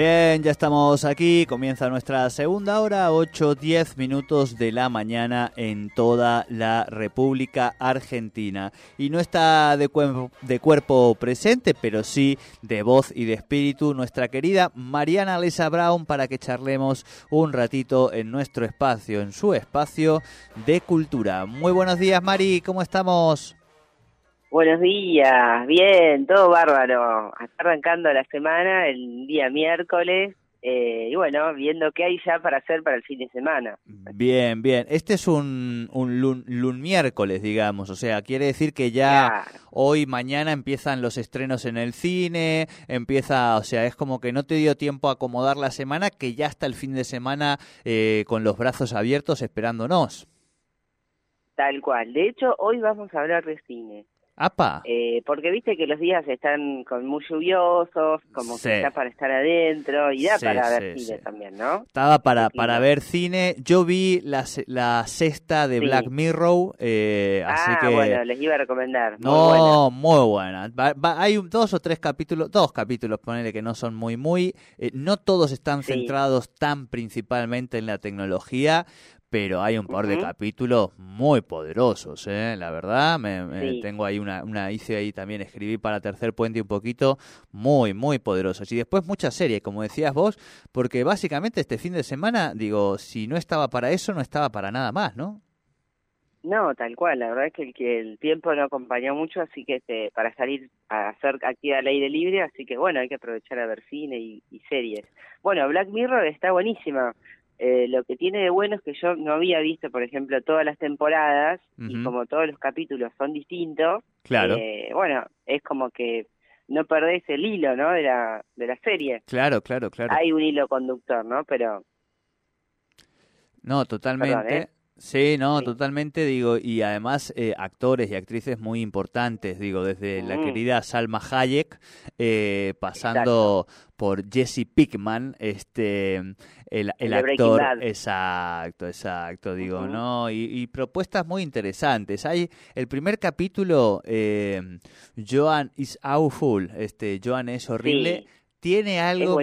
Bien, ya estamos aquí, comienza nuestra segunda hora, 8-10 minutos de la mañana en toda la República Argentina. Y no está de, cuerpo presente, pero sí de voz y de espíritu, nuestra querida Mariana Lesa Brown para que charlemos un ratito en nuestro espacio, en su espacio de cultura. Muy buenos días, Mari, ¿cómo estamos? Buenos días, bien, todo bárbaro. Está arrancando la semana, el día miércoles, eh, y bueno, viendo qué hay ya para hacer para el fin de semana. Bien, bien. Este es un, un lun, miércoles, digamos, o sea, quiere decir que ya hoy, mañana empiezan los estrenos en el cine, empieza, o sea, es como que no te dio tiempo a acomodar la semana, que ya está el fin de semana eh, con los brazos abiertos esperándonos. Tal cual. De hecho, hoy vamos a hablar de cine. Eh, porque viste que los días están con muy lluviosos, como que está para estar adentro y da para ver cine también, ¿no? Estaba para, para ver cine. Yo vi la, la sexta de Black Mirror, eh, así ah, bueno, les iba a recomendar. no, muy buena. hay dos o tres capítulos, dos capítulos, ponele que no son muy, muy. Eh, no todos están centrados tan principalmente en la tecnología, pero hay un par de capítulos muy poderosos, ¿eh? la verdad. Me, Tengo ahí una, una, hice ahí también, escribí para Tercer Puente un poquito, muy, muy poderosos. Y después muchas series, como decías vos, porque básicamente este fin de semana, digo, si no estaba para eso, no estaba para nada más, ¿no? No, tal cual, la verdad es que el, que el tiempo no acompañó mucho, así que este, para salir a hacer actividad al aire libre, así que bueno, hay que aprovechar a ver cine y, y series. Bueno, Black Mirror está buenísima, eh, lo que tiene de bueno es que yo no había visto, por ejemplo, todas las temporadas y como todos los capítulos son distintos, claro. Eh, bueno, es como que no perdés el hilo, ¿no? De la, de la serie. Claro, claro, claro. Hay un hilo conductor, ¿no? Pero... No, totalmente. ¿eh? Sí, no, totalmente, digo, y además eh, actores y actrices muy importantes, digo, desde la mm. querida Salma Hayek, eh, pasando por Jesse Pickman, este, el, el, actor, exacto, exacto, digo, ¿no? Y, propuestas muy interesantes. Hay el primer capítulo, eh, Joan is awful, este, Joan es horrible tiene algo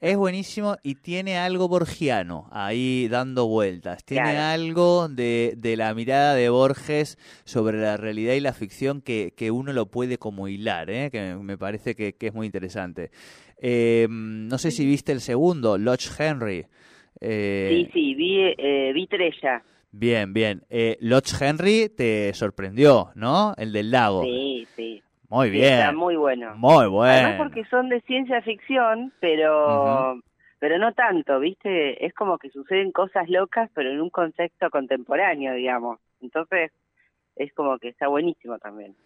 es buenísimo. y tiene algo borgiano ahí dando vueltas tiene algo de, de, la mirada de Borges sobre la realidad y la ficción que, que uno lo puede como hilar ¿eh? que me parece que, que es muy interesante eh, no sé si viste el segundo Lodge Henry eh, sí sí vi eh, vi Trella Bien, bien. Eh, Lodge Henry te sorprendió, ¿no? El del lago. Sí, sí. Muy bien. Está muy bueno. Muy bueno. Además porque son de ciencia ficción, pero pero no tanto, ¿viste? Es como que suceden cosas locas, pero en un contexto contemporáneo, digamos. Entonces, es como que está buenísimo también.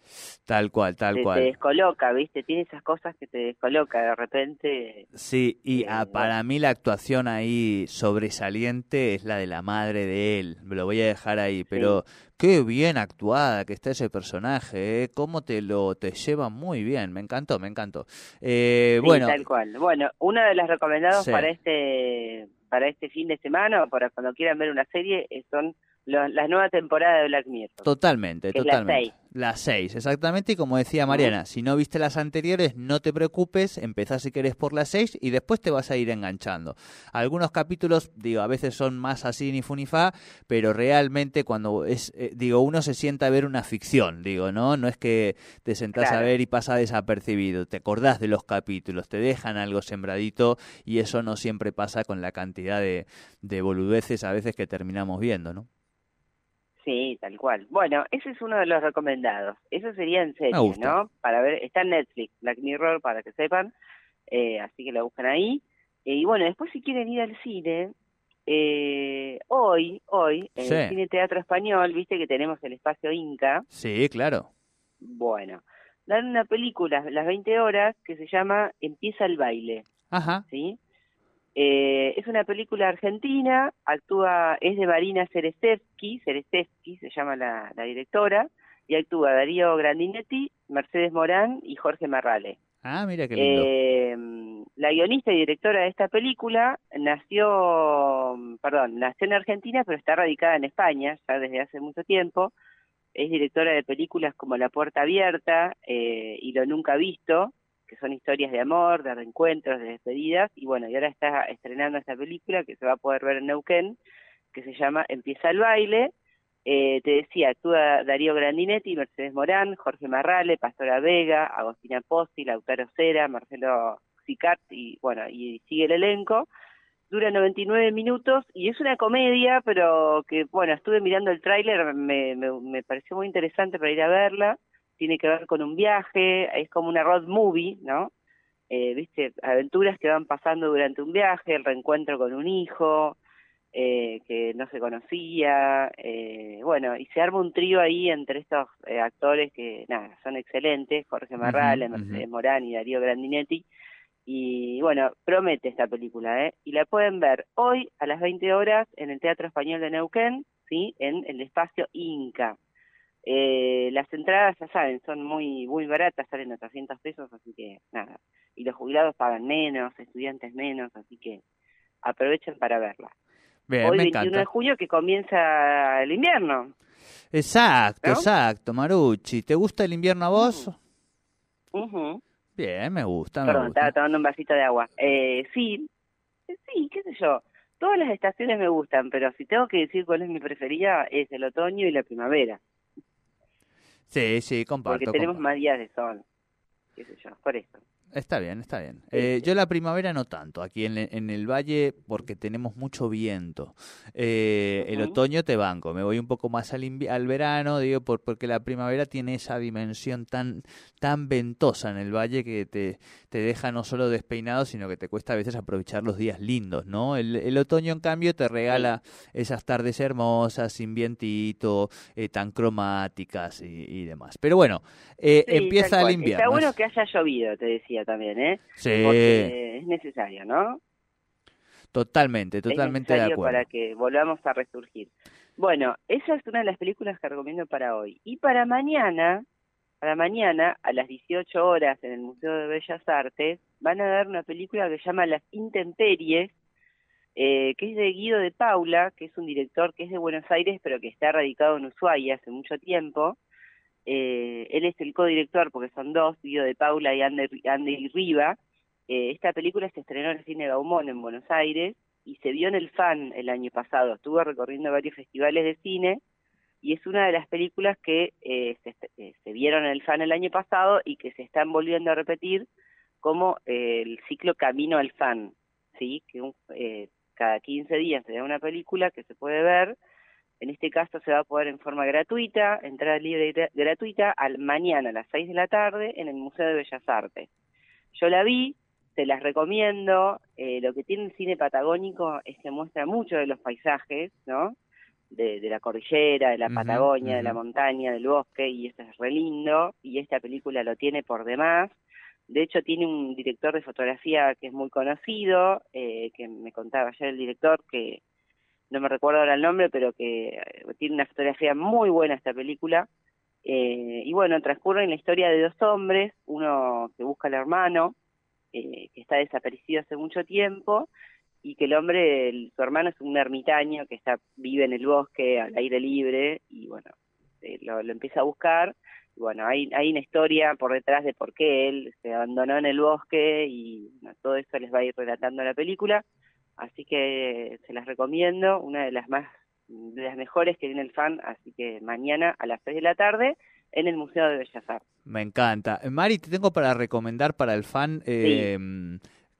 Tal cual, tal cual. Te descoloca, ¿viste? Tiene esas cosas que te descoloca de repente. Sí, y ah, para mí la actuación ahí sobresaliente es la de la madre de él. Me lo voy a dejar ahí, pero qué bien actuada que está ese personaje, ¿eh? Cómo te lo te lleva muy bien. Me encantó, me encantó. Eh, bueno. tal cual. Bueno, una de las recomendados para este para este fin de semana o para cuando quieran ver una serie son la nueva temporada de Black Mirror. Totalmente, totalmente. Las seis. exactamente. Y como decía Mariana, si no viste las anteriores, no te preocupes, empezás si querés por las seis y después te vas a ir enganchando. Algunos capítulos, digo, a veces son más así ni funifa, pero realmente cuando es, eh, digo, uno se sienta a ver una ficción, digo, ¿no? No es que te sentás a ver y pasa desapercibido, te acordás de los capítulos, te dejan algo sembradito y eso no siempre pasa con la cantidad de, de boludeces a veces que terminamos viendo, ¿no? Sí, tal cual. Bueno, ese es uno de los recomendados. Eso sería en serio, ¿no? Para ver, está en Netflix, Black Mirror, para que sepan. Eh, así que lo buscan ahí. Eh, y bueno, después si quieren ir al cine, eh, hoy, hoy, en el Cine Teatro Español, viste que tenemos el espacio Inca. Sí, claro. Bueno, dan una película las 20 horas que se llama Empieza el baile. Ajá. ¿Sí? Eh, es una película argentina, actúa, es de Marina Cerestevsky, Cerestevsky se llama la, directora, y actúa Darío Grandinetti, Mercedes Morán y Jorge Marrale. Ah, mira qué lindo. Eh, la guionista y directora de esta película nació, perdón, nació en Argentina, pero está radicada en España ya desde hace mucho tiempo. Es directora de películas como La Puerta Abierta eh, y Lo Nunca Visto, que son historias de amor, de reencuentros, de despedidas, y bueno, y ahora está estrenando esta película que se va a poder ver en Neuquén, que se llama Empieza el baile, eh, te decía, actúa Darío Grandinetti, Mercedes Morán, Jorge Marrale, Pastora Vega, Agostina Pozzi, Lautaro Cera, Marcelo Sicart, y bueno, y sigue el elenco. Dura 99 minutos y es una comedia, pero que, bueno, estuve mirando el tráiler, me, me, pareció muy interesante para ir a verla. Tiene que ver con un viaje, es como una road movie, ¿no? Eh, viste, aventuras que van pasando durante un viaje, el reencuentro con un hijo, eh, que no se conocía, eh, bueno, y se arma un trío ahí entre estos eh, actores que, nada, son excelentes, Jorge Marral, Mercedes Morán y Darío Grandinetti, y bueno, promete esta película, ¿eh? Y la pueden ver hoy a las 20 horas en el Teatro Español de Neuquén, ¿sí? En el espacio Inca. Eh, las entradas, ya saben, son muy muy baratas, salen 800 pesos, así que nada. Y los jubilados pagan menos, estudiantes menos, así que aprovechen para verla. Hoy, 21 de junio, que comienza el invierno. Exacto, exacto, Maruchi. ¿Te gusta el invierno a vos? Bien, me gusta. Perdón, estaba tomando un vasito de agua. Eh, sí, sí, qué sé yo. Todas las estaciones me gustan, pero si tengo que decir cuál es mi preferida, es el otoño y la primavera. Sí, sí, comparto. Porque tenemos más días de sol, qué sé yo, por eso. Está bien, está bien. Eh, yo la primavera no tanto, aquí en, en, el valle porque tenemos mucho viento. Eh, el otoño te banco, me voy un poco más al, al verano, digo, por, porque la primavera tiene esa dimensión tan, tan ventosa en el valle que te, te deja no solo despeinado, sino que te cuesta a veces aprovechar los días lindos, ¿no? El, el otoño, en cambio, te regala esas tardes hermosas, sin vientito, eh, tan cromáticas y, demás. Pero bueno, empieza el invierno. Está bueno que haya llovido, te decía también, ¿eh? Porque es necesario, ¿no? Totalmente, totalmente de acuerdo. Para que volvamos a resurgir. Bueno, esa es una de las películas que recomiendo para hoy. Y para mañana, para mañana, a las 18 horas en el Museo de Bellas Artes, van a dar una película que se llama Las Intemperies, eh, que es de Guido de Paula, que es un director que es de Buenos Aires, pero que está radicado en Ushuaia hace mucho tiempo, eh, él es el codirector, porque son dos, Guido de Paula y Andy, Riva. Eh, esta película se estrenó en el cine Gaumont en Buenos Aires y se vio en el FAN el año pasado. Estuvo recorriendo varios festivales de cine y es una de las películas que eh, se, se, vieron en el FAN el año pasado y que se están volviendo a repetir como el ciclo Camino al FAN, ¿sí? que cada 15 días se da una película que se puede ver en este caso se va a poder en forma gratuita, entrada libre y gratuita, al mañana a las 6 de la tarde en el Museo de Bellas Artes. Yo la vi, te las recomiendo. Eh, lo que tiene el cine patagónico es que muestra mucho de los paisajes, ¿no? De, la cordillera, de la Patagonia, de la montaña, del bosque, y eso es re lindo, y esta película lo tiene por demás. De hecho, tiene un director de fotografía que es muy conocido, eh, que me contaba ayer el director que no me recuerdo ahora el nombre, pero que eh, tiene una fotografía muy buena esta película. Eh, y bueno, transcurre en la historia de dos hombres, uno que busca al hermano, eh, que está desaparecido hace mucho tiempo, y que el hombre, su hermano es un ermitaño que está vive en el bosque, al aire libre, y bueno, lo, empieza a buscar. Y bueno, hay, hay una historia por detrás de por qué él se abandonó en el bosque, y todo eso les va a ir relatando la película. Así que se las recomiendo, una de las más de las mejores que tiene el fan, así que mañana a las 6 de la tarde en el Museo de Bellas Artes. Me encanta. Mari, te tengo para recomendar para el fan eh,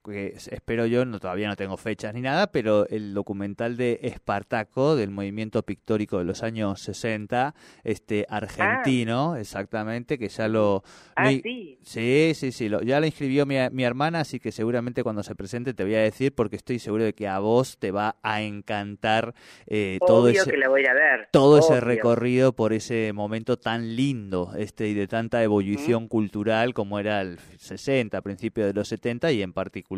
que espero yo, no todavía no tengo fechas ni nada, pero el documental de Espartaco, del movimiento pictórico de los años 60, este argentino, ah. exactamente, que ya lo... Ah, sí. Sí, sí, sí, lo, ya lo inscribió mi, mi, hermana, así que seguramente cuando se presente te voy a decir, porque estoy seguro de que a vos te va a encantar eh, todo ese... Todo ese recorrido por ese momento tan lindo este y de tanta evolución cultural como era el 60, principio de los 70 y en particular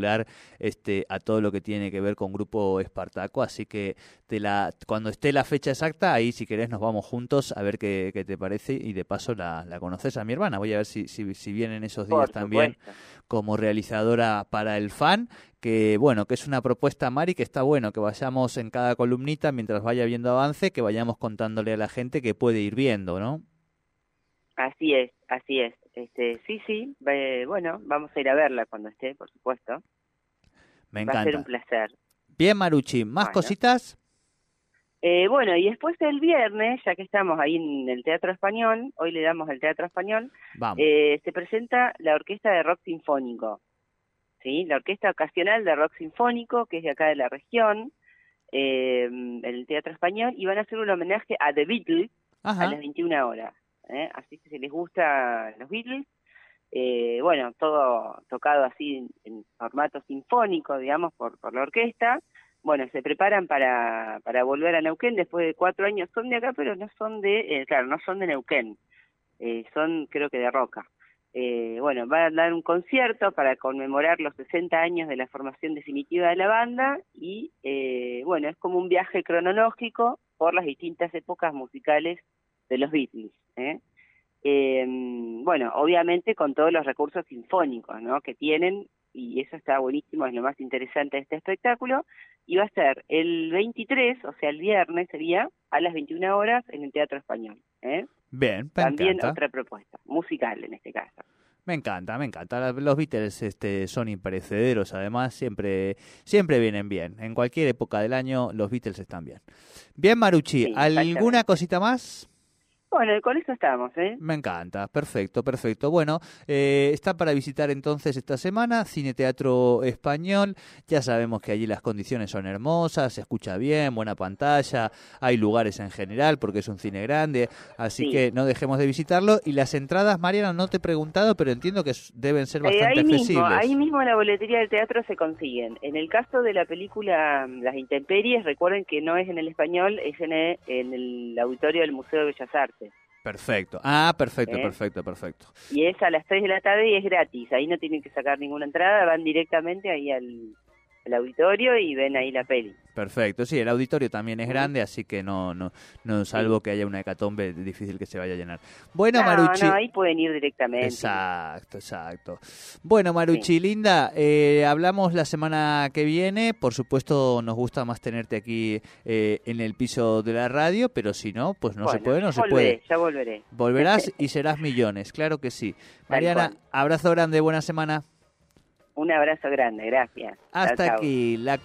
este, a todo lo que tiene que ver con Grupo Espartaco. Así que te la, cuando esté la fecha exacta, ahí si querés nos vamos juntos a ver qué, te parece y de paso la, conoces a mi hermana. Voy a ver si, si, si vienen esos días también como realizadora para el fan que bueno, que es una propuesta, Mari, que está bueno que vayamos en cada columnita mientras vaya viendo avance, que vayamos contándole a la gente que puede ir viendo, ¿no? Así es, así es. Este, sí, sí, bueno, vamos a ir a verla cuando esté, por supuesto. Me encanta. Va a ser un placer. Bien, Maruchi, ¿más cositas? Eh, bueno, y después el viernes, ya que estamos ahí en el Teatro Español, hoy le damos el Teatro Español, eh, se presenta la Orquesta de Rock Sinfónico, ¿sí? La Orquesta Ocasional de Rock Sinfónico, que es de acá de la región, eh, el Teatro Español, y van a hacer un homenaje a The Beatles a las 21 horas. ¿Eh? Así que si les gustan los Beatles, eh, bueno, todo tocado así en, formato sinfónico, digamos, por, por la orquesta. Bueno, se preparan para, para volver a Neuquén después de cuatro años. Son de acá, pero no son de, eh, claro, no son de Neuquén. Eh, son, creo que de Roca. Eh, bueno, van a dar un concierto para conmemorar los 60 años de la formación definitiva de la banda y, eh, bueno, es como un viaje cronológico por las distintas épocas musicales de los Beatles. ¿eh? Eh, bueno, obviamente con todos los recursos sinfónicos ¿no? que tienen, y eso está buenísimo, es lo más interesante de este espectáculo, y va a ser el 23, o sea, el viernes sería, a las 21 horas en el Teatro Español. ¿eh? Bien, También otra propuesta, musical en este caso. Me encanta, me encanta. Los Beatles este, son imperecederos, además, siempre, siempre vienen bien. En cualquier época del año, los Beatles están bien. Bien, Maruchi, ¿alguna cosita más? Bueno, con eso estamos, ¿eh? Me encanta, perfecto, perfecto. Bueno, eh, está para visitar entonces esta semana Cine Teatro Español. Ya sabemos que allí las condiciones son hermosas, se escucha bien, buena pantalla, hay lugares en general porque es un cine grande, así que no dejemos de visitarlo. Y las entradas, Mariana, no te he preguntado, pero entiendo que deben ser bastante eh, ahí Mismo, ahí mismo en la boletería del teatro se consiguen. En el caso de la película mm, Las Intemperies, recuerden que no es en el español, es en el, en el auditorio del Museo de Bellas Artes. Perfecto. Ah, perfecto, ¿Eh? perfecto, perfecto. Y es a las 3 de la tarde y es gratis. Ahí no tienen que sacar ninguna entrada, van directamente ahí al, el auditorio y ven ahí la peli. Perfecto, sí, el auditorio también es grande, así que no, no, no salvo que haya una hecatombe, difícil que se vaya a llenar. Bueno, Maruchi. No, ahí pueden ir directamente. Exacto, exacto. Bueno, Maruchi, linda, eh, hablamos la semana que viene. Por supuesto, nos gusta más tenerte aquí eh, en el piso de la radio, pero si no, pues no se puede, no se puede. Ya volveré. Volverás y serás millones, claro que sí. Mariana, abrazo grande, buena semana. Un abrazo grande, gracias. Hasta aquí la,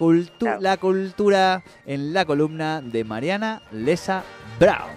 la cultura en la columna de Mariana Lesa Brown.